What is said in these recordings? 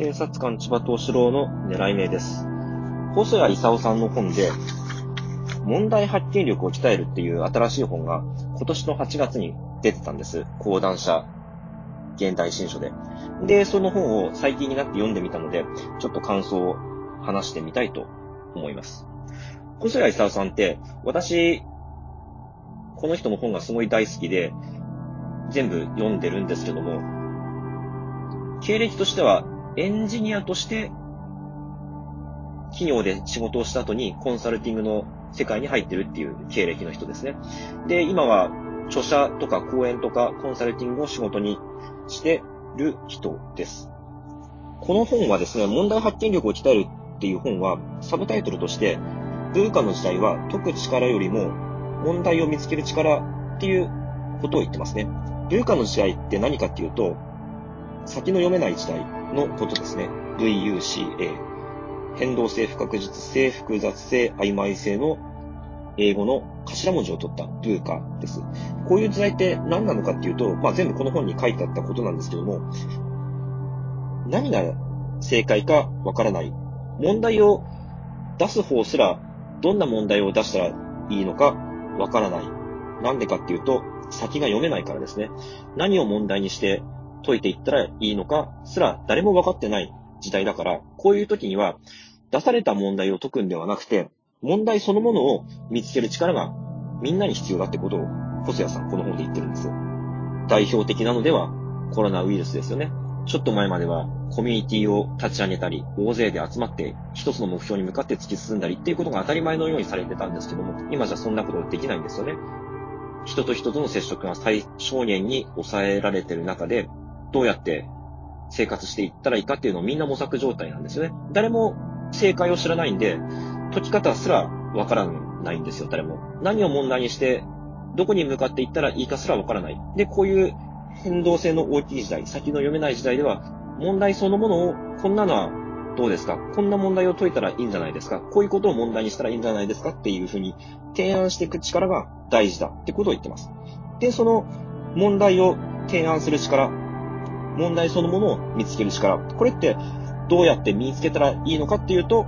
警察官千葉東四郎の狙い目です。細谷勲さんの本で、問題発見力を鍛えるっていう新しい本が今年の8月に出てたんです。講談社現代新書で。で、その本を最近になって読んでみたので、ちょっと感想を話してみたいと思います。細谷勲さんって、私、この人の本がすごい大好きで、全部読んでるんですけども、経歴としてはエンジニアとして企業で仕事をした後にコンサルティングの世界に入ってるっていう経歴の人ですね。で、今は著者とか講演とかコンサルティングを仕事にしてる人です。この本はですね、問題発見力を鍛えるっていう本は、サブタイトルとして、文化の時代は解く力よりも問題を見つける力っていうことを言ってますね。文化の時代って何かっていうと、先の読めない時代のことですね。VUCA。変動性、不確実性、複雑性、曖昧性の英語の頭文字を取ったブーカです。こういう時代って何なのかっていうと、まあ、全部この本に書いてあったことなんですけども、何が正解かわからない。問題を出す方すら、どんな問題を出したらいいのかわからない。なんでかっていうと、先が読めないからですね。何を問題にして解いていったらいいのかすら誰も分かってない時代だから、こういう時には出された問題を解くんではなくて、問題そのものを見つける力がみんなに必要だってことを、細谷さんこの本で言ってるんですよ。代表的なのではコロナウイルスですよね。ちょっと前まではコミュニティを立ち上げたり、大勢で集まって一つの目標に向かって突き進んだりっていうことが当たり前のようにされてたんですけども、今じゃそんなことできないんですよね。人と人との接触が最小限に抑えられてる中で、どうやって生活していったらいいかっていうのをみんな模索状態なんですよね。誰も正解を知らないんで、解き方すらわからないんですよ、誰も。何を問題にして、どこに向かっていったらいいかすらわからない。で、こういう変動性の大きい時代、先の読めない時代では、問題そのものを、こんなのはどうですか？こんな問題を解いたらいいんじゃないですか？こういうことを問題にしたらいいんじゃないですかっていうふうに提案していく力が大事だってことを言ってます。で、その問題を提案する力、問題そのものを見つける力、これってどうやって身につけたらいいのかっていうと、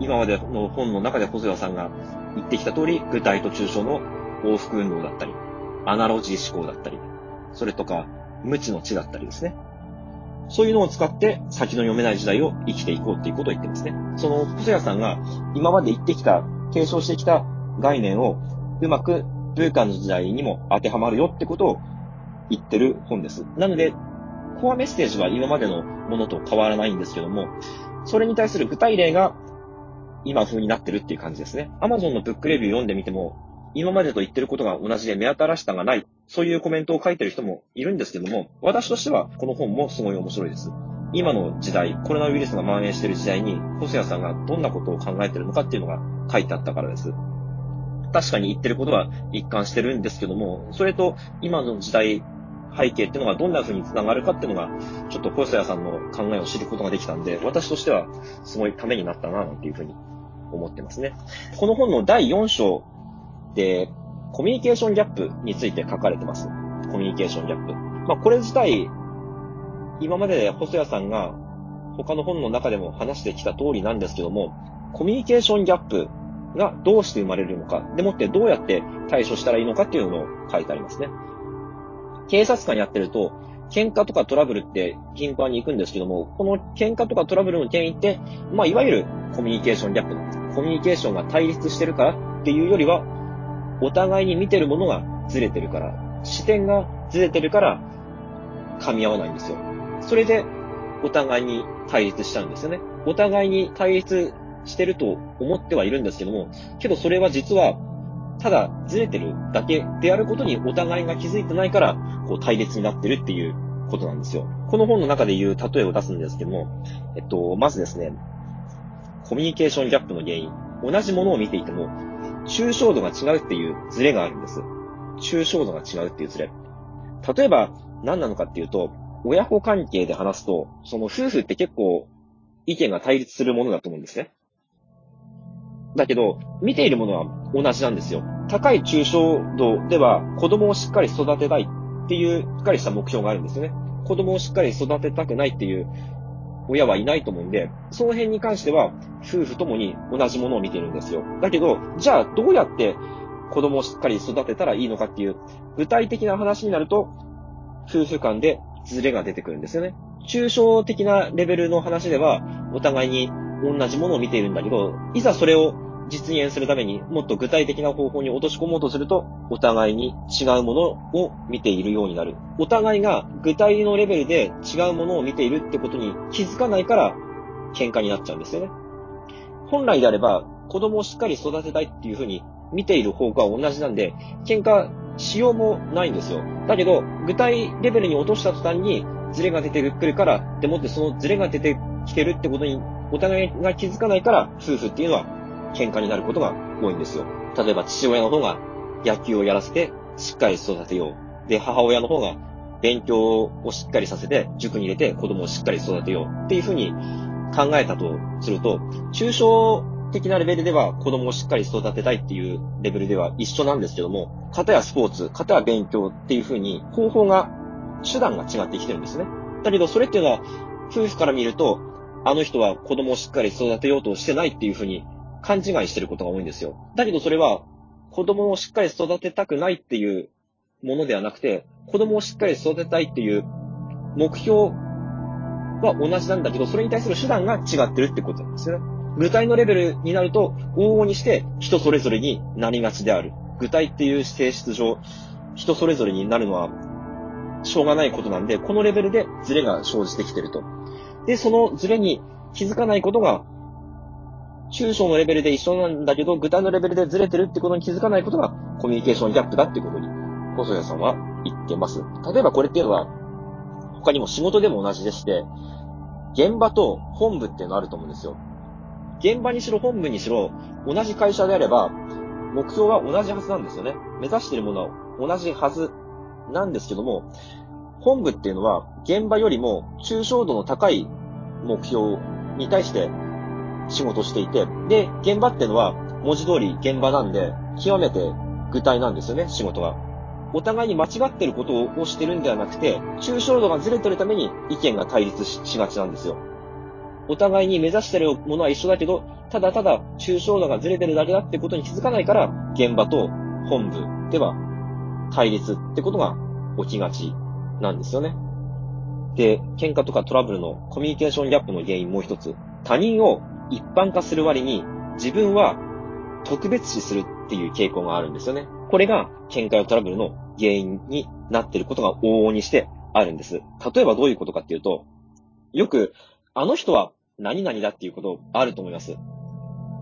今までの本の中で細谷さんが言ってきた通り、具体と抽象の往復運動だったり、アナロジー思考だったり、それとか、無知の知だったりですね。そういうのを使って先の読めない時代を生きていこうっていうことを言ってますね。その細谷さんが今まで言ってきた、継承してきた概念をうまくブーカンの時代にも当てはまるよってことを言ってる本です。なので、コアメッセージは今までのものと変わらないんですけども、それに対する具体例が今風になってるっていう感じですね。Amazon のブックレビュー読んでみても、今までと言ってることが同じで目新しさがない、そういうコメントを書いてる人もいるんですけども、私としてはこの本もすごい面白いです。今の時代、コロナウイルスが蔓延してる時代に、細谷さんがどんなことを考えてるのかっていうのが書いてあったからです。確かに言ってることは一貫してるんですけども、それと今の時代、背景っていうのがどんな風に繋がるかっていうのが、ちょっと細谷さんの考えを知ることができたんで、私としてはすごいためになったな、なんていうふうに思ってますね。この本の第4章で、コミュニケーションギャップについて書かれてます。コミュニケーションギャップ。まあ、これ自体、今まで細谷さんが他の本の中でも話してきた通りなんですけども、コミュニケーションギャップがどうして生まれるのか、でもってどうやって対処したらいいのかっていうのを書いてありますね。警察官やってると、喧嘩とかトラブルって頻繁に行くんですけども、この喧嘩とかトラブルの原因って、まあ、いわゆるコミュニケーションギャップなんです。コミュニケーションが対立してるからっていうよりは、お互いに見てるものがずれてるから、視点がずれてるから、噛み合わないんですよ。それで、お互いに対立しちゃうんですよね。お互いに対立してると思ってはいるんですけども、けどそれは実は、ただずれてるだけであることにお互いが気づいてないから、こう対立になってるっていうことなんですよ。この本の中で言う例えを出すんですけども、えっと、まずですね、コミュニケーションギャップの原因。同じものを見ていても、抽象度が違うっていうズレがあるんです。抽象度が違うっていうズレ。例えば、何なのかっていうと、親子関係で話すと、その夫婦って結構意見が対立するものだと思うんですね。だけど、見ているものは同じなんですよ。高い抽象度では子供をしっかり育てたいっていうしっかりした目標があるんですよね。子供をしっかり育てたくないっていう親はいないと思うんで、その辺に関しては、夫婦ともに同じものを見てるんですよ。だけど、じゃあどうやって子供をしっかり育てたらいいのかっていう、具体的な話になると、夫婦間でズレが出てくるんですよね。抽象的なレベルの話では、お互いに同じものを見ているんだけど、いざそれを実現するためにもっと具体的な方法に落とし込もうとすると、お互いに違うものを見ているようになる。お互いが具体のレベルで違うものを見ているってことに気づかないから喧嘩になっちゃうんですよね。本来であれば子供をしっかり育てたいっていうふうに見ている方向は同じなんで、喧嘩しようもないんですよ。だけど、具体レベルに落とした途端にズレが出てくるから、でもってそのズレが出てきてるってことにお互いが気づかないから、夫婦っていうのは喧嘩になることが多いんですよ。例えば父親の方が野球をやらせてしっかり育てよう。で、母親の方が勉強をしっかりさせて塾に入れて子供をしっかり育てようっていうふうに考えたとすると、抽象的なレベルでは子供をしっかり育てたいっていうレベルでは一緒なんですけども、型やスポーツ、型や勉強っていうふうに方法が、手段が違ってきてるんですね。だけどそれっていうのは夫婦から見ると、あの人は子供をしっかり育てようとしてないっていうふうに勘違いしてることが多いんですよ。だけどそれは、子供をしっかり育てたくないっていうものではなくて、子供をしっかり育てたいっていう目標は同じなんだけど、それに対する手段が違ってるってことなんですよね。具体のレベルになると、往々にして人それぞれになりがちである。具体っていう性質上、人それぞれになるのは、しょうがないことなんで、このレベルでズレが生じてきてると。で、そのズレに気づかないことが抽象のレベルで一緒なんだけど、具体のレベルでずれてるってことに気づかないことがコミュニケーションギャップだってことに、細谷さんは言ってます。例えばこれっていうのは、他にも仕事でも同じでして、現場と本部っていうのあると思うんですよ。現場にしろ本部にしろ、同じ会社であれば、目標は同じはずなんですよね。目指しているものは同じはずなんですけども、本部っていうのは現場よりも抽象度の高い目標に対して仕事していて、で、現場ってのは文字通り現場なんで、極めて具体なんですよね、仕事は。お互いに間違ってることをしてるんではなくて、抽象度がずれてるために意見が対立しがちなんですよ。お互いに目指してるものは一緒だけど、ただただ抽象度がずれてるだけだってことに気づかないから、現場と本部では対立ってことが起きがちなんですよね。で、喧嘩とかトラブルのコミュニケーションギャップの原因もう一つ。他人を一般化する割に自分は特別視するっていう傾向があるんですよね。これが喧嘩やトラブルの原因になっていることが往々にしてあるんです。例えばどういうことかっていうと、よく、あの人は何々だっていうことあると思います。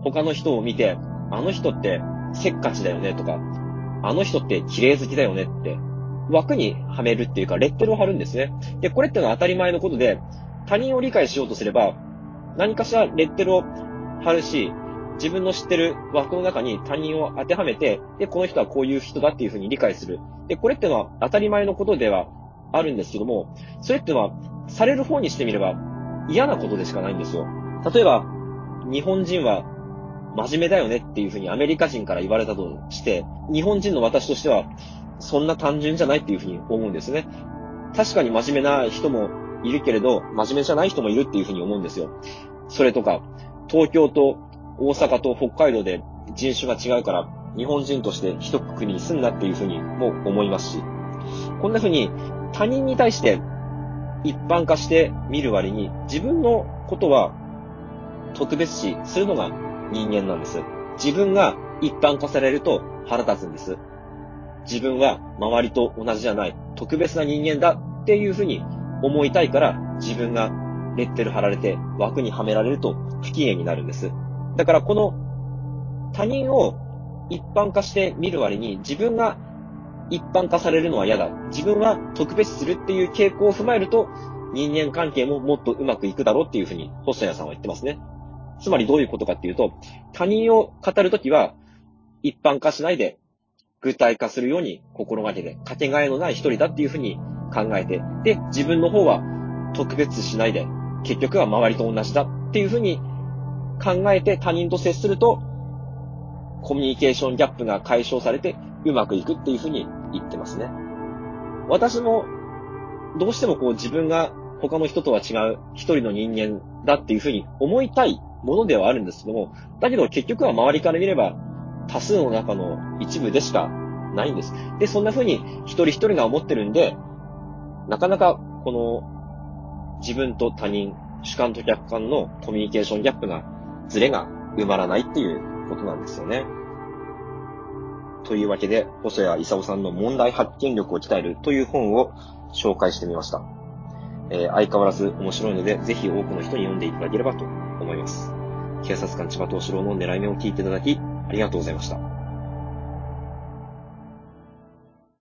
他の人を見て、あの人ってせっかちだよねとか、あの人って綺麗好きだよねって枠にはめるっていうか、レッテルを貼るんですね。で、これってのは当たり前のことで、他人を理解しようとすれば、何かしらレッテルを貼るし、自分の知ってる枠の中に他人を当てはめて、で、この人はこういう人だっていうふうに理解する。で、これってのは当たり前のことではあるんですけども、それってのは、される方にしてみれば嫌なことでしかないんですよ。例えば、日本人は真面目だよねっていうふうにアメリカ人から言われたとして、日本人の私としては、そんな単純じゃないっていうふうに思うんですね。確かに真面目な人もいるけれど、真面目じゃない人もいるっていうふうに思うんですよ。それとか、東京と大阪と北海道で人種が違うから、日本人として一国に住んだっていうふうにも思いますし、こんなふうに他人に対して一般化して見る割に、自分のことは特別視するのが人間なんです。自分が一般化されると腹立つんです。自分は周りと同じじゃない特別な人間だっていうふうに思いたいから自分がレッテル貼られて枠にはめられると不機嫌になるんです。だからこの他人を一般化して見る割に自分が一般化されるのは嫌だ。自分は特別するっていう傾向を踏まえると人間関係ももっとうまくいくだろうっていうふうに細谷さんは言ってますね。つまりどういうことかっていうと、他人を語るときは一般化しないで具体化するように心がけて、かけがえのない一人だっていうふうに考えて、で、自分の方は特別しないで、結局は周りと同じだっていうふうに考えて他人と接すると、コミュニケーションギャップが解消されてうまくいくっていうふうに言ってますね。私もどうしてもこう自分が他の人とは違う一人の人間だっていうふうに思いたいものではあるんですけども、だけど結局は周りから見れば多数の中の一部でしかないんです。で、そんなふうに一人一人が思ってるんで、なかなかこの自分と他人、主観と客観のコミュニケーションギャップが、ズレが埋まらないっていうことなんですよね。というわけで、細谷勲さんの問題発見力を鍛えるという本を紹介してみました。えー、相変わらず面白いので、ぜひ多くの人に読んでいただければと思います。警察官千葉東四郎の狙い目を聞いていただき、ありがとうございました。